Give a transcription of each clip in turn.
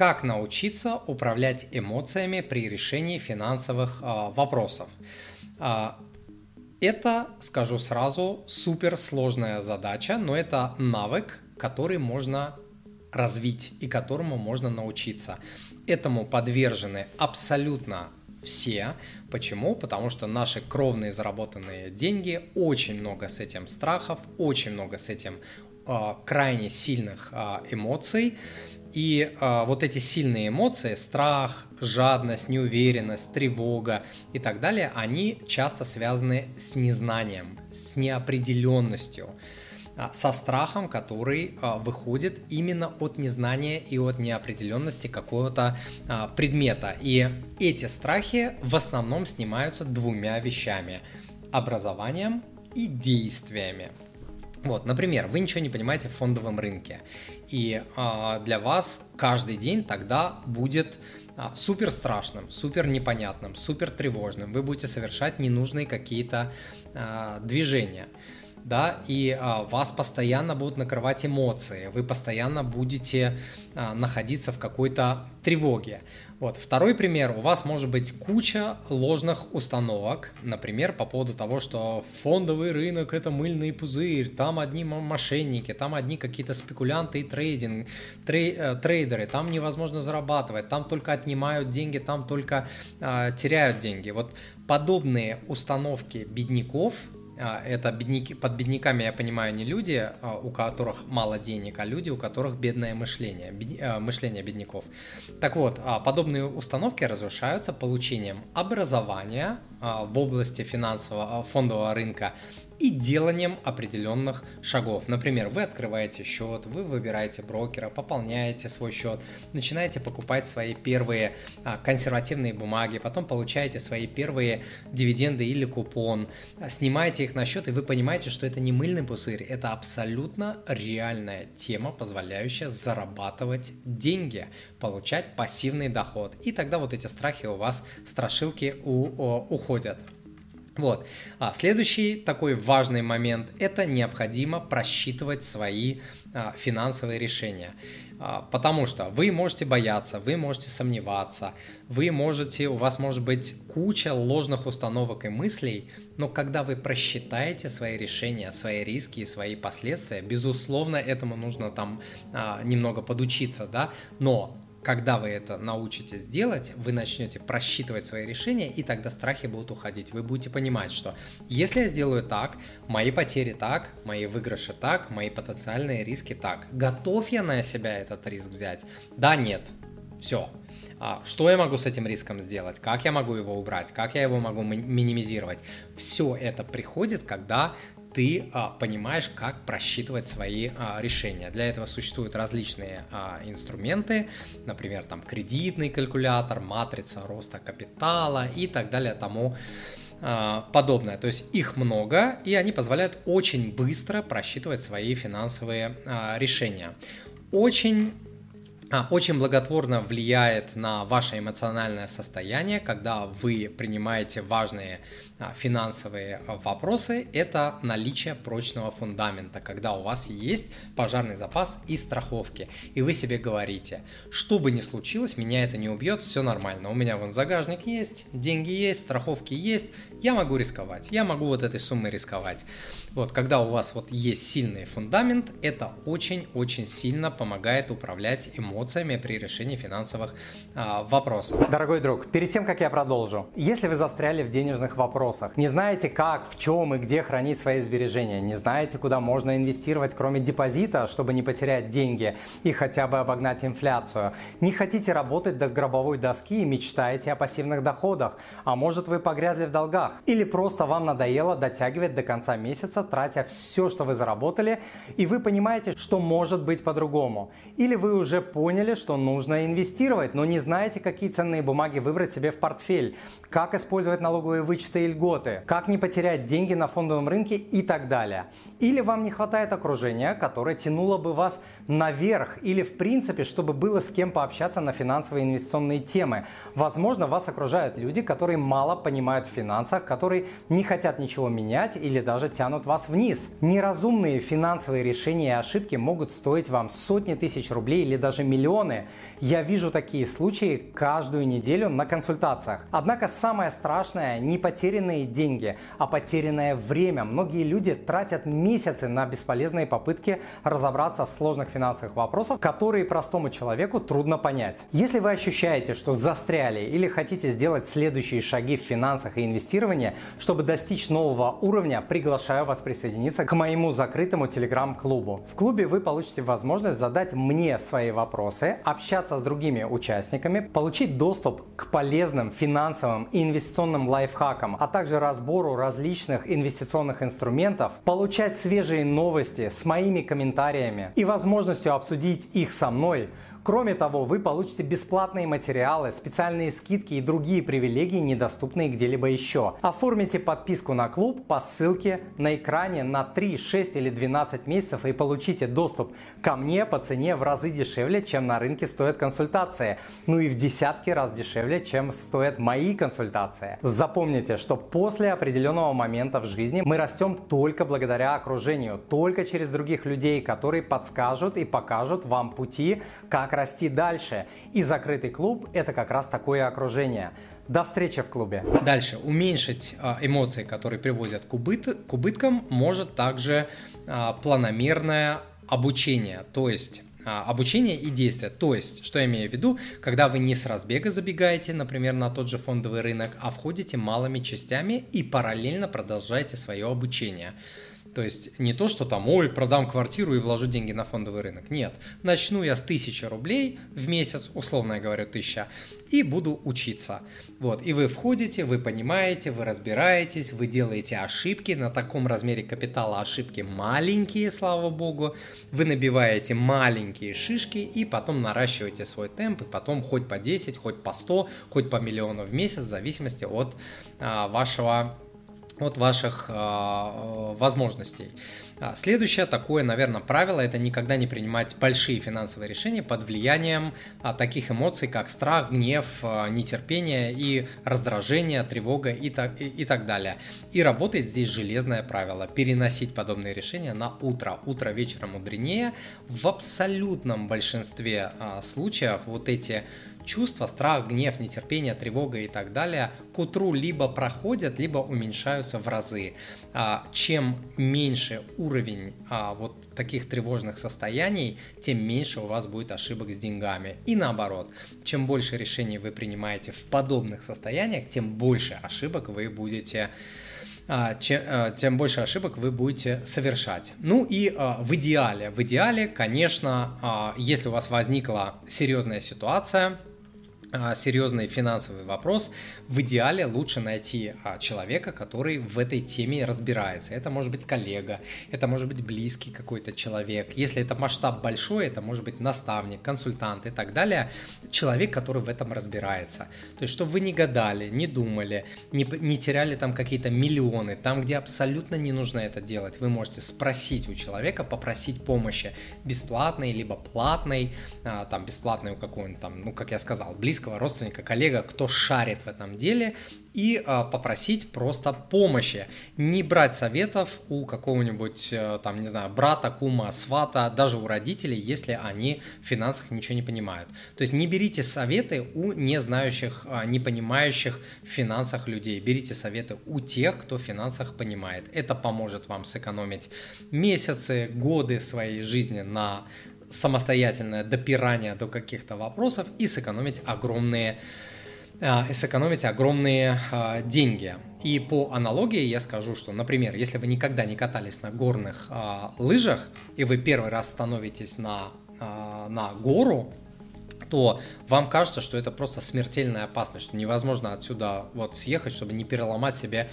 как научиться управлять эмоциями при решении финансовых а, вопросов. А, это, скажу сразу, супер сложная задача, но это навык, который можно развить и которому можно научиться. Этому подвержены абсолютно все. Почему? Потому что наши кровные заработанные деньги, очень много с этим страхов, очень много с этим э, крайне сильных э, эмоций. И э, вот эти сильные эмоции, страх, жадность, неуверенность, тревога и так далее, они часто связаны с незнанием, с неопределенностью, э, со страхом, который э, выходит именно от незнания и от неопределенности какого-то э, предмета. И эти страхи в основном снимаются двумя вещами – образованием и действиями. Вот, например, вы ничего не понимаете в фондовом рынке, и а, для вас каждый день тогда будет а, супер страшным, супер непонятным, супер тревожным. Вы будете совершать ненужные какие-то а, движения да, и а, вас постоянно будут накрывать эмоции, вы постоянно будете а, находиться в какой-то тревоге. Вот. Второй пример, у вас может быть куча ложных установок, например, по поводу того, что фондовый рынок это мыльный пузырь, там одни мошенники, там одни какие-то спекулянты и трейдинг, трей, э, трейдеры, там невозможно зарабатывать, там только отнимают деньги, там только э, теряют деньги. Вот подобные установки бедняков – а, это бедняки, под бедняками я понимаю не люди, а, у которых мало денег, а люди, у которых бедное мышление, бед, а, мышление бедняков. Так вот, подобные установки разрушаются получением образования в области финансового фондового рынка и деланием определенных шагов. Например, вы открываете счет, вы выбираете брокера, пополняете свой счет, начинаете покупать свои первые а, консервативные бумаги, потом получаете свои первые дивиденды или купон, снимаете их на счет, и вы понимаете, что это не мыльный пузырь, это абсолютно реальная тема, позволяющая зарабатывать деньги, получать пассивный доход. И тогда вот эти страхи у вас, страшилки у, у, уходят. Вот. А следующий такой важный момент – это необходимо просчитывать свои а, финансовые решения. А, потому что вы можете бояться, вы можете сомневаться, вы можете, у вас может быть куча ложных установок и мыслей, но когда вы просчитаете свои решения, свои риски и свои последствия, безусловно, этому нужно там а, немного подучиться, да, но когда вы это научитесь делать, вы начнете просчитывать свои решения, и тогда страхи будут уходить. Вы будете понимать, что если я сделаю так, мои потери так, мои выигрыши так, мои потенциальные риски так. Готов я на себя этот риск взять? Да, нет. Все. А что я могу с этим риском сделать? Как я могу его убрать? Как я его могу минимизировать? Все это приходит, когда ты а, понимаешь, как просчитывать свои а, решения. Для этого существуют различные а, инструменты, например, там кредитный калькулятор, матрица роста капитала и так далее тому а, подобное. То есть их много, и они позволяют очень быстро просчитывать свои финансовые а, решения. Очень очень благотворно влияет на ваше эмоциональное состояние, когда вы принимаете важные а, финансовые а, вопросы, это наличие прочного фундамента, когда у вас есть пожарный запас и страховки, и вы себе говорите, что бы ни случилось, меня это не убьет, все нормально, у меня вон загажник есть, деньги есть, страховки есть, я могу рисковать, я могу вот этой суммой рисковать. Вот, когда у вас вот есть сильный фундамент, это очень-очень сильно помогает управлять эмоциями при решении финансовых а, вопросов. Дорогой друг, перед тем, как я продолжу, если вы застряли в денежных вопросах, не знаете как, в чем и где хранить свои сбережения, не знаете, куда можно инвестировать, кроме депозита, чтобы не потерять деньги и хотя бы обогнать инфляцию, не хотите работать до гробовой доски и мечтаете о пассивных доходах, а может вы погрязли в долгах, или просто вам надоело дотягивать до конца месяца, тратя все, что вы заработали, и вы понимаете, что может быть по-другому. Или вы уже поняли, что нужно инвестировать, но не знаете, какие ценные бумаги выбрать себе в портфель, как использовать налоговые вычеты и льготы, как не потерять деньги на фондовом рынке и так далее. Или вам не хватает окружения, которое тянуло бы вас наверх, или в принципе, чтобы было с кем пообщаться на финансовые инвестиционные темы. Возможно, вас окружают люди, которые мало понимают в финансах, которые не хотят ничего менять или даже тянут вас вниз. Неразумные финансовые решения и ошибки могут стоить вам сотни тысяч рублей или даже миллионов миллионы. Я вижу такие случаи каждую неделю на консультациях. Однако самое страшное не потерянные деньги, а потерянное время. Многие люди тратят месяцы на бесполезные попытки разобраться в сложных финансовых вопросах, которые простому человеку трудно понять. Если вы ощущаете, что застряли или хотите сделать следующие шаги в финансах и инвестировании, чтобы достичь нового уровня, приглашаю вас присоединиться к моему закрытому телеграм-клубу. В клубе вы получите возможность задать мне свои вопросы, общаться с другими участниками, получить доступ к полезным финансовым и инвестиционным лайфхакам, а также разбору различных инвестиционных инструментов, получать свежие новости с моими комментариями и возможностью обсудить их со мной – Кроме того, вы получите бесплатные материалы, специальные скидки и другие привилегии, недоступные где-либо еще. Оформите подписку на клуб по ссылке на экране на 3, 6 или 12 месяцев и получите доступ ко мне по цене в разы дешевле, чем на рынке стоят консультации. Ну и в десятки раз дешевле, чем стоят мои консультации. Запомните, что после определенного момента в жизни мы растем только благодаря окружению, только через других людей, которые подскажут и покажут вам пути, как как расти дальше. И закрытый клуб – это как раз такое окружение. До встречи в клубе. Дальше. Уменьшить а, эмоции, которые приводят к, убыт... к убыткам, может также а, планомерное обучение. То есть а, обучение и действия. То есть, что я имею в виду, когда вы не с разбега забегаете, например, на тот же фондовый рынок, а входите малыми частями и параллельно продолжаете свое обучение. То есть не то, что там, ой, продам квартиру и вложу деньги на фондовый рынок. Нет. Начну я с 1000 рублей в месяц, условно я говорю 1000, и буду учиться. Вот. И вы входите, вы понимаете, вы разбираетесь, вы делаете ошибки. На таком размере капитала ошибки маленькие, слава богу. Вы набиваете маленькие шишки и потом наращиваете свой темп. И потом хоть по 10, хоть по 100, хоть по миллиону в месяц, в зависимости от а, вашего от ваших э, возможностей. А, следующее такое, наверное, правило – это никогда не принимать большие финансовые решения под влиянием а, таких эмоций, как страх, гнев, а, нетерпение и раздражение, тревога и так, и, и так далее. И работает здесь железное правило – переносить подобные решения на утро. Утро вечера мудренее. В абсолютном большинстве а, случаев вот эти чувства, страх, гнев, нетерпение, тревога и так далее к утру либо проходят, либо уменьшаются в разы. А, чем меньше уровень а, вот таких тревожных состояний, тем меньше у вас будет ошибок с деньгами. И наоборот, чем больше решений вы принимаете в подобных состояниях, тем больше ошибок вы будете а, тем больше ошибок вы будете совершать. Ну и в идеале, в идеале, конечно, если у вас возникла серьезная ситуация, серьезный финансовый вопрос, в идеале лучше найти а, человека, который в этой теме разбирается. Это может быть коллега, это может быть близкий какой-то человек. Если это масштаб большой, это может быть наставник, консультант и так далее. Человек, который в этом разбирается. То есть, чтобы вы не гадали, не думали, не, не теряли там какие-то миллионы, там, где абсолютно не нужно это делать, вы можете спросить у человека, попросить помощи бесплатной, либо платной, а, там, бесплатной у какого-нибудь там, ну, как я сказал, близкого близкого родственника, коллега, кто шарит в этом деле, и а, попросить просто помощи. Не брать советов у какого-нибудь, э, там, не знаю, брата, кума, свата, даже у родителей, если они в финансах ничего не понимают. То есть не берите советы у не знающих, а, не понимающих в финансах людей. Берите советы у тех, кто в финансах понимает. Это поможет вам сэкономить месяцы, годы своей жизни на самостоятельное допирание до каких-то вопросов и сэкономить огромные а, и сэкономить огромные а, деньги. И по аналогии я скажу, что, например, если вы никогда не катались на горных а, лыжах, и вы первый раз становитесь на, на гору, то вам кажется, что это просто смертельная опасность, что невозможно отсюда вот съехать, чтобы не переломать себе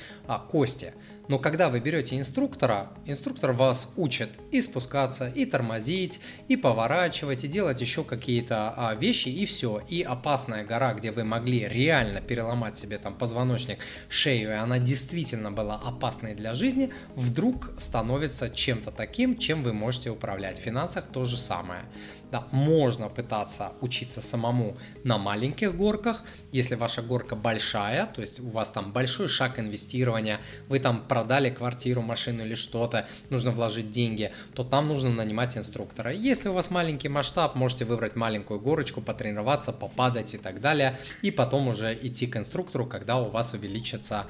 кости. Но когда вы берете инструктора, инструктор вас учит и спускаться, и тормозить, и поворачивать, и делать еще какие-то а, вещи, и все. И опасная гора, где вы могли реально переломать себе там позвоночник, шею, и она действительно была опасной для жизни, вдруг становится чем-то таким, чем вы можете управлять. В финансах то же самое. Да, можно пытаться учиться самому на маленьких горках, если ваша горка большая, то есть у вас там большой шаг инвестирования, вы там продали квартиру, машину или что-то, нужно вложить деньги, то там нужно нанимать инструктора. Если у вас маленький масштаб, можете выбрать маленькую горочку, потренироваться, попадать и так далее, и потом уже идти к инструктору, когда у вас увеличится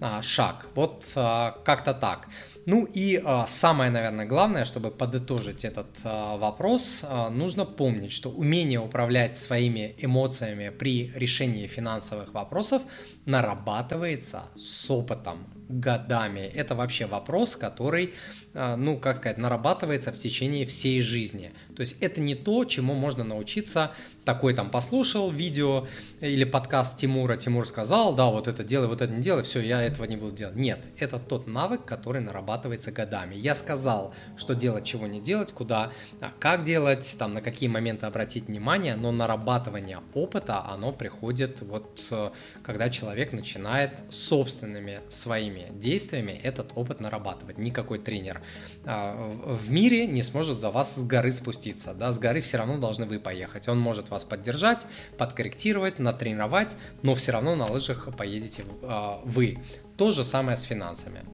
а, шаг. Вот а, как-то так. Ну и а, самое, наверное, главное, чтобы подытожить этот вопрос, нужно помнить, что умение управлять своими эмоциями при решении финансовых вопросов нарабатывается с опытом, годами. Это вообще вопрос, который, ну, как сказать, нарабатывается в течение всей жизни. То есть это не то, чему можно научиться такой там послушал видео или подкаст Тимура, Тимур сказал, да, вот это делай, вот это не делай, все, я этого не буду делать. Нет, это тот навык, который нарабатывается годами. Я сказал, что делать, чего не делать, куда, а, как делать, там, на какие моменты обратить внимание, но нарабатывание опыта, оно приходит вот, э, когда человек начинает собственными своими действиями этот опыт нарабатывать. Никакой тренер а, в мире не сможет за вас с горы спуститься, да, с горы все равно должны вы поехать. Он может вас вас поддержать, подкорректировать, натренировать, но все равно на лыжах поедете а, вы. То же самое с финансами.